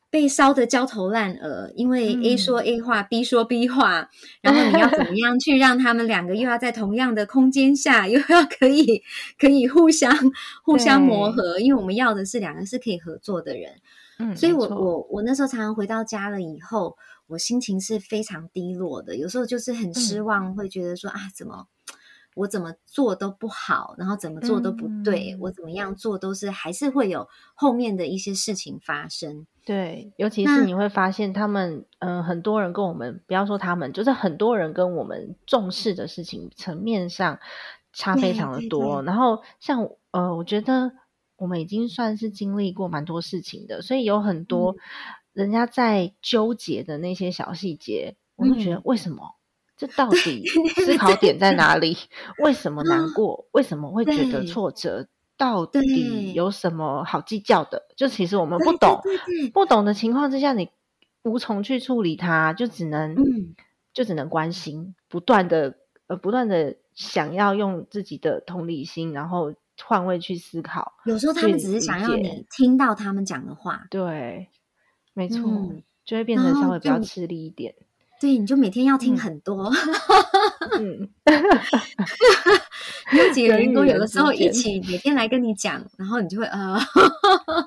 被烧得焦头烂额，因为 A 说 A 话，B 说 B 话，然后你要怎么样去让他们两个又要在同样的空间下，又要可以可以互相互相磨合，因为我们要的是两个是可以合作的人。嗯，所以我我我那时候常常回到家了以后。我心情是非常低落的，有时候就是很失望，会觉得说啊，怎么我怎么做都不好，然后怎么做都不对，我怎么样做都是还是会有后面的一些事情发生。对，尤其是你会发现他们，嗯，很多人跟我们，不要说他们，就是很多人跟我们重视的事情层面上差非常的多。然后像呃，我觉得我们已经算是经历过蛮多事情的，所以有很多。人家在纠结的那些小细节，我会觉得为什么？这到底 *laughs* 思考点在哪里？为什么难过？为什么会觉得挫折？到底有什么好计较的？就其实我们不懂，不懂的情况之下，你无从去处理它，就只能，就只能关心，不断的呃，不断的想要用自己的同理心，然后换位去思考。有时候他们只是想要你听到他们讲的话，对。没错，就会变成稍微比较吃力一点。对，你就每天要听很多。嗯，*laughs* 有几个员工有的时候一起每天来跟你讲，然后你就会呃，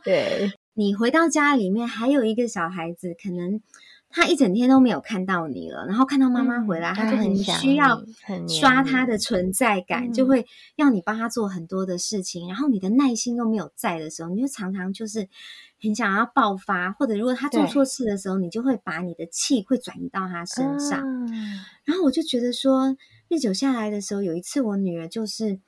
对。*laughs* 你回到家里面，还有一个小孩子，可能他一整天都没有看到你了，然后看到妈妈回来，他就很需要刷他的存在感，就会要你帮他做很多的事情，然后你的耐心又没有在的时候，你就常常就是。很想要爆发，或者如果他做错事的时候，你就会把你的气会转移到他身上。然后我就觉得说，日久下来的时候，有一次我女儿就是，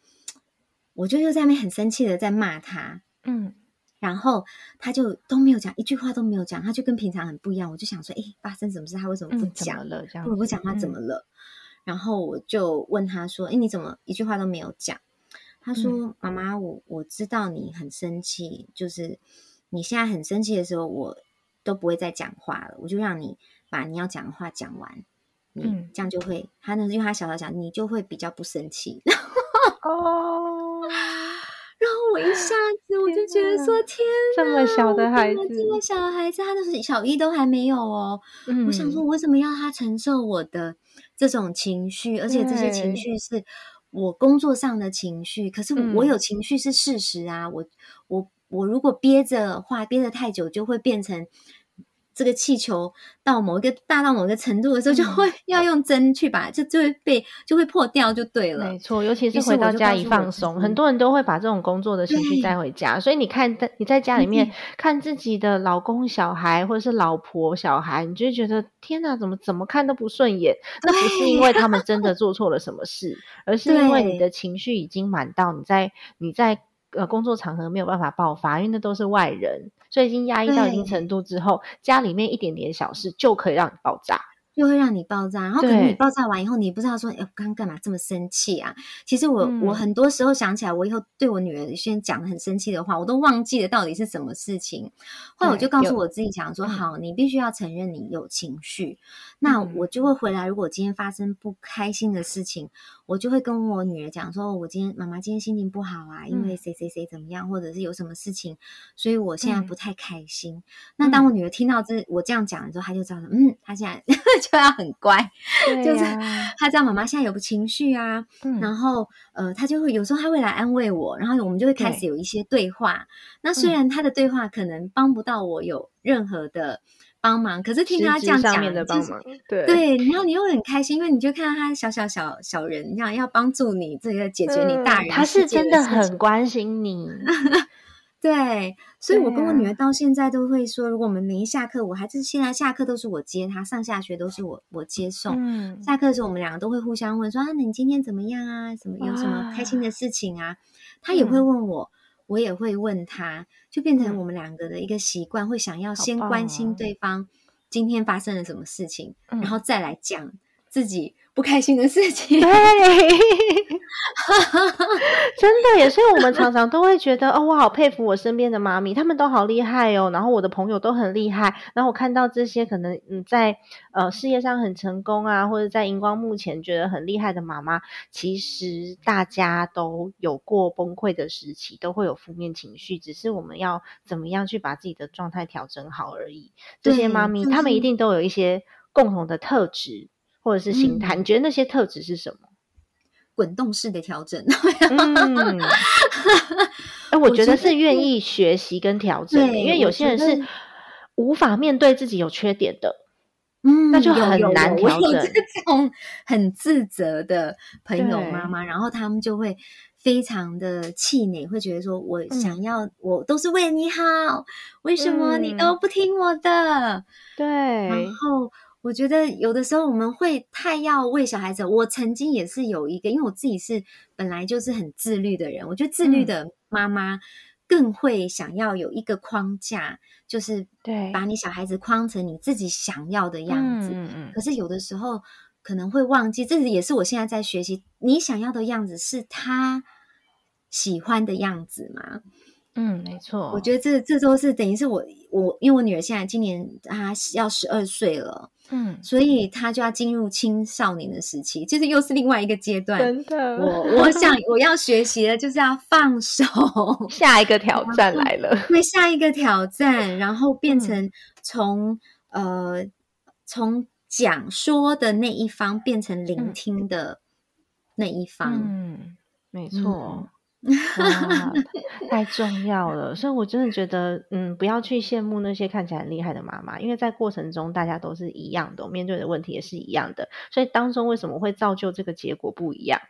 我就又在那边很生气的在骂他，嗯，然后他就都没有讲一句话都没有讲，他就跟平常很不一样。我就想说，哎，发生什么事？他为什么不讲了？这样不讲话怎么了？然后我就问他说，哎，你怎么一句话都没有讲？他说，妈妈，我我知道你很生气，就是。你现在很生气的时候，我都不会再讲话了，我就让你把你要讲的话讲完，你这样就会，他呢，因为他小小讲，你就会比较不生气。*laughs* 哦，然后我一下子我就觉得说，天，这么小的孩子，这么小的孩子，他都是小一都还没有哦。我想说，我为什么要他承受我的这种情绪？而且这些情绪是我工作上的情绪，可是我有情绪是事实啊，我我。我如果憋着话，憋得太久，就会变成。这个气球到某一个大到某一个程度的时候，就会要用针去把，就就会被就会破掉，就对了。没错，尤其是回到家一放松，很多人都会把这种工作的情绪带回家。所以你看，你在家里面看自己的老公、小孩，或者是老婆、小孩，你就觉得天哪，怎么怎么看都不顺眼。那不是因为他们真的做错了什么事，而是因为你的情绪已经满到你在你在呃工作场合没有办法爆发，因为那都是外人。所以已经压抑到一定程度之后，家里面一点点小事就可以让你爆炸。就会让你爆炸，然后可能你爆炸完以后，你不知道说，哎，我刚刚干嘛这么生气啊？其实我我很多时候想起来，我以后对我女儿先讲很生气的话，我都忘记了到底是什么事情。后来我就告诉我自己想说，好，你必须要承认你有情绪，那我就会回来。如果今天发生不开心的事情，我就会跟我女儿讲说，我今天妈妈今天心情不好啊，因为谁谁谁怎么样，或者是有什么事情，所以我现在不太开心。那当我女儿听到这我这样讲的时候，她就知道了，嗯，她现在 *laughs* 就要很乖。就是 *laughs* 她知道妈妈现在有个情绪啊，然后呃，她就会有时候她会来安慰我，然后我们就会开始有一些对话。那虽然她的对话可能帮不到我有任何的帮忙，可是听他这样讲，对对，然后你又很开心，因为你就看到他小小小小人这样要帮助你这个解决你大人，他是真的很关心你。*laughs* 对，所以我跟我女儿到现在都会说，如果我们每一下课，我还是现在下课都是我接她，上下学都是我我接送。嗯，下课的时候我们两个都会互相问说啊，你今天怎么样啊？什么有什么开心的事情啊？她也会问我，我也会问他，就变成我们两个的一个习惯，会想要先关心对方今天发生了什么事情，然后再来讲自己。不开心的事情，对，真的也是。我们常常都会觉得，哦，我好佩服我身边的妈咪，他们都好厉害哦。然后我的朋友都很厉害。然后我看到这些可能嗯，在呃事业上很成功啊，或者在荧光幕前觉得很厉害的妈妈，其实大家都有过崩溃的时期，都会有负面情绪，只是我们要怎么样去把自己的状态调整好而已。这些妈咪，她们一定都有一些共同的特质。或者是心态，你觉得那些特质是什么？滚动式的调整。嗯，*laughs* 哎，我觉得是愿意学习跟调整，因为有些人是无法面对自己有缺点的，嗯，那就很难调整。这种很自责的朋友妈妈，然后他们就会非常的气馁，会觉得说：“我想要，我都是为你好，为什么你都不听我的？”对，然后。我觉得有的时候我们会太要为小孩子。我曾经也是有一个，因为我自己是本来就是很自律的人。我觉得自律的妈妈更会想要有一个框架，就是对把你小孩子框成你自己想要的样子。嗯嗯。可是有的时候可能会忘记，这也是我现在在学习。你想要的样子是他喜欢的样子吗？嗯，没错。我觉得这这都是等于是我我，因为我女儿现在今年她要十二岁了。嗯，所以她就要进入青少年的时期，其实又是另外一个阶段。真的，我我想我要学习的就是要放手，*laughs* 下一个挑战来了。对，下一个挑战，然后变成从呃从讲说的那一方变成聆听的那一方。嗯，没错。*laughs* 哇，太重要了！所以我真的觉得，嗯，不要去羡慕那些看起来很厉害的妈妈，因为在过程中大家都是一样的，面对的问题也是一样的，所以当中为什么会造就这个结果不一样？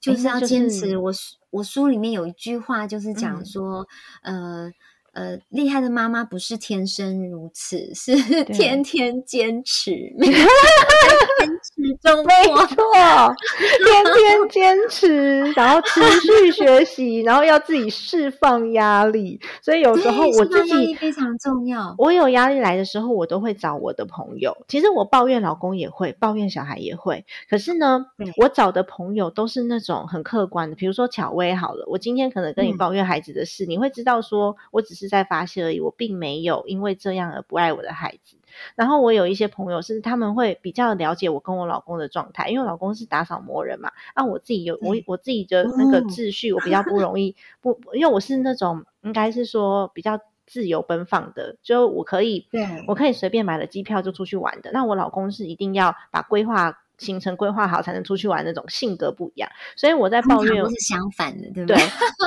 就是要坚持。我我书里面有一句话，就是讲说，呃。呃，厉害的妈妈不是天生如此，是 *laughs* 天天坚持，每 *laughs* 天坚持中没错，天天坚持，然后持续学习，然后要自己释放压力。所以有时候我自己非常重要。我有压力来的时候，我都会找我的朋友。其实我抱怨老公也会，抱怨小孩也会。可是呢，我找的朋友都是那种很客观的。比如说巧薇，好了，我今天可能跟你抱怨孩子的事，你会知道说我只是。在发泄而已，我并没有因为这样而不爱我的孩子。然后我有一些朋友是他们会比较了解我跟我老公的状态，因为我老公是打扫魔人嘛。啊，我自己有我我自己的那个秩序，我比较不容易不，因为我是那种应该是说比较自由奔放的，就我可以，对我可以随便买了机票就出去玩的。那我老公是一定要把规划行程规划好才能出去玩那种性格不一样，所以我在抱怨是相反的，对不对？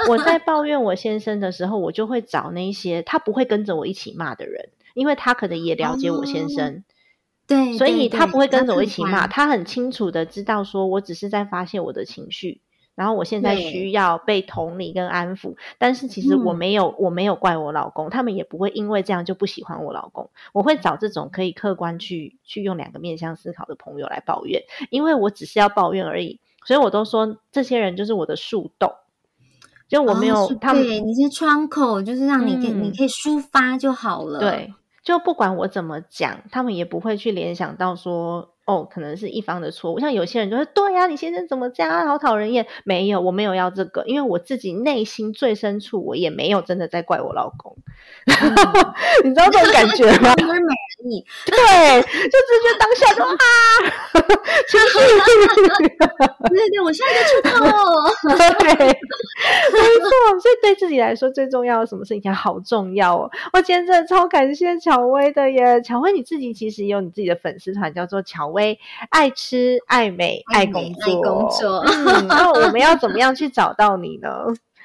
我在抱怨我先生的时候，我就会找那些他不会跟着我一起骂的人，因为他可能也了解我先生，对，所以他不会跟着我一起骂，他很清楚的知道说我只是在发泄我的情绪。然后我现在需要被同理跟安抚，但是其实我没有，我没有怪我老公，他们也不会因为这样就不喜欢我老公。我会找这种可以客观去去用两个面向思考的朋友来抱怨，因为我只是要抱怨而已，所以我都说这些人就是我的树洞，就我没有他们，你是窗口，就是让你给你可以抒发就好了。对，就不管我怎么讲，他们也不会去联想到说。哦，可能是一方的错误。像有些人就说：“对呀，你先生怎么这样，好讨人厌。”没有，我没有要这个，因为我自己内心最深处，我也没有真的在怪我老公。*laughs* 你知道这种感觉吗？因 *laughs* 为美人你 *laughs* 对，就直接当下就啊，情绪。对对，我现在就知道。对，没错。所以对自己来说，最重要的什么事情好重要哦。我今天真的超感谢乔薇的耶，乔薇你自己其实有你自己的粉丝团，叫做乔薇。爱吃、爱美、爱工作。那我们要怎么样去找到你呢？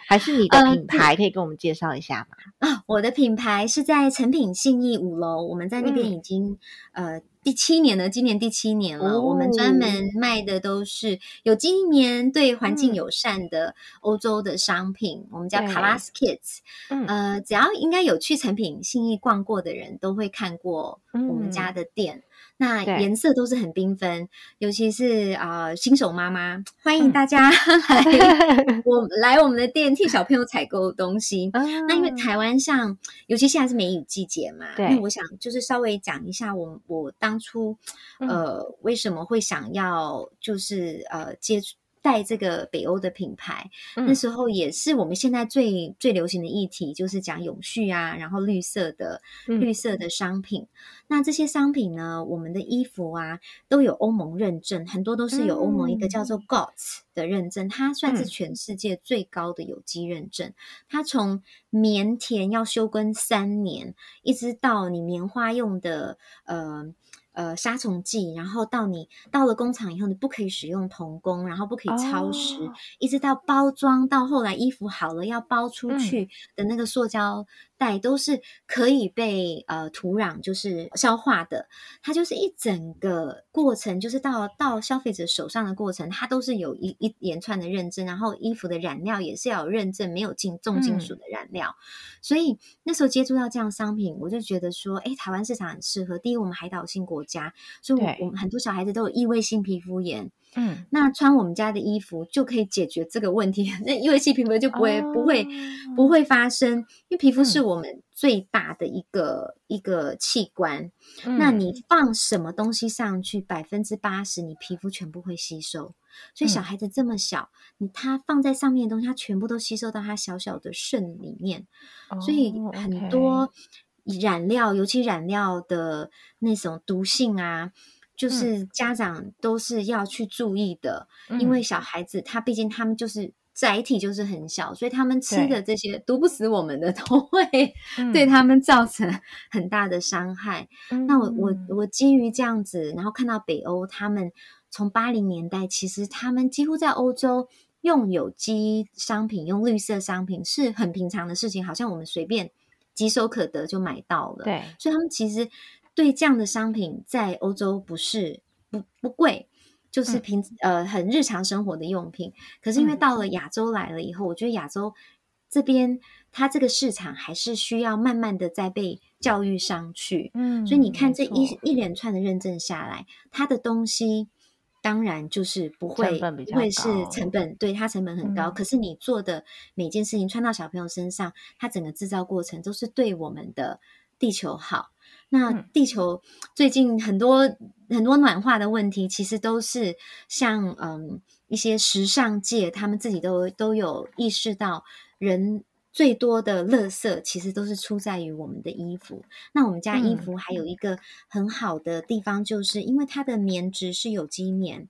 还是你的品牌可以跟我们介绍一下吗？啊，我的品牌是在成品信义五楼，我们在那边已经呃第七年了，今年第七年了。我们专门卖的都是有机棉、对环境友善的欧洲的商品。我们叫 Class Kids，呃，只要应该有去成品信义逛过的人都会看过我们家的店。那颜色都是很缤纷，尤其是啊新手妈妈，欢迎大家 *laughs* 来 *laughs* 我来我们的店替小朋友采购东西。那因为台湾像，尤其现在是梅雨季节嘛，那我想就是稍微讲一下我我当初呃为什么会想要就是呃接触。带这个北欧的品牌，那时候也是我们现在最最流行的议题，就是讲永续啊，然后绿色的绿色的商品。那这些商品呢，我们的衣服啊都有欧盟认证，很多都是有欧盟一个叫做 GOTS 的认证，它算是全世界最高的有机认证。它从棉田要休耕三年，一直到你棉花用的呃。呃，杀虫剂，然后到你到了工厂以后，你不可以使用童工，然后不可以超时，一直到包装，到后来衣服好了要包出去的那个塑胶。袋都是可以被呃土壤就是消化的，它就是一整个过程，就是到到消费者手上的过程，它都是有一一连串的认证，然后衣服的染料也是要有认证，没有进重金属的染料。所以那时候接触到这样商品，我就觉得说，哎，台湾市场很适合。第一，我们海岛性国家，所以我我们很多小孩子都有异位性皮肤炎。嗯，那穿我们家的衣服就可以解决这个问题，*laughs* 那因为细皮肤就不会不会不会发生，因为皮肤是我们最大的一个一个器官。那你放什么东西上去，百分之八十你皮肤全部会吸收。所以小孩子这么小，你他放在上面的东西，他全部都吸收到他小小的肾里面。所以很多染料，尤其染料的那种毒性啊。就是家长都是要去注意的，因为小孩子他毕竟他们就是载体就是很小，所以他们吃的这些毒不死我们的，*laughs* 都会对他们造成 *laughs* 很大的伤害。那我我我基于这样子，然后看到北欧他们从八零年代，其实他们几乎在欧洲用有机商品、用绿色商品是很平常的事情，好像我们随便几手可得就买到了。对，所以他们其实。对这样的商品，在欧洲不是不不贵，就是平呃很日常生活的用品。可是因为到了亚洲来了以后，我觉得亚洲这边它这个市场还是需要慢慢的在被教育上去。嗯，所以你看这一一连串的认证下来，它的东西当然就是不会不会是成本，对它成本很高。可是你做的每件事情穿到小朋友身上，它整个制造过程都是对我们的地球好。那地球最近很多很多暖化的问题，其实都是像嗯一些时尚界，他们自己都都有意识到，人最多的垃圾其实都是出在于我们的衣服。那我们家衣服还有一个很好的地方，就是因为它的棉质是有机棉。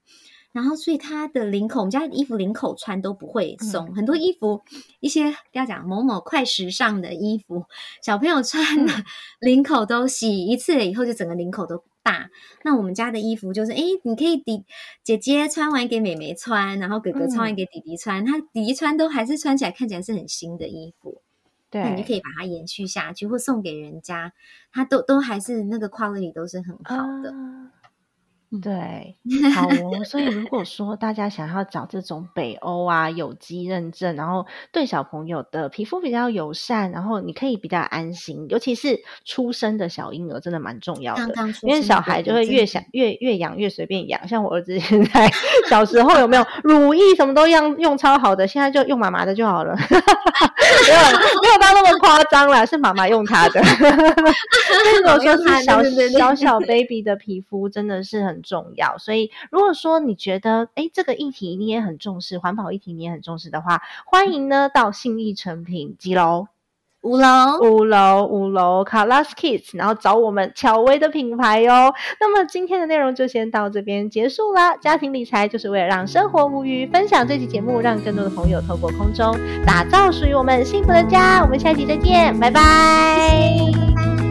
然后，所以它的领口，我们家衣服领口穿都不会松。很多衣服，一些不要讲某某快时尚的衣服，小朋友穿的 *laughs* 领口都洗一次了以后，就整个领口都大。那我们家的衣服就是，哎，你可以弟姐姐穿完给妹妹穿，然后哥哥穿完给弟弟穿，他弟弟穿都还是穿起来看起来是很新的衣服。对，那你就可以把它延续下去，或送给人家，它都都还是那个 quality 都是很好的。对，*laughs* 好哦。所以如果说大家想要找这种北欧啊有机认证，然后对小朋友的皮肤比较友善，然后你可以比较安心，尤其是出生的小婴儿，真的蛮重要的。因为小孩就会越想越越养越随便养，像我儿子现在小时候有没有乳液什么都用用超好的，现在就用妈妈的就好了，没有没有到那么夸张啦，是妈妈用他的。*laughs* *laughs* 如果说是小小小 baby 的皮肤，真的是很。重要，所以如果说你觉得哎，这个议题你也很重视，环保议题你也很重视的话，欢迎呢到信义成品几楼？五楼，五楼，五楼卡拉斯 Kids，然后找我们巧薇的品牌哟。那么今天的内容就先到这边结束啦。家庭理财就是为了让生活无虞，分享这期节目，让更多的朋友透过空中打造属于我们幸福的家。我们下期再见，拜拜。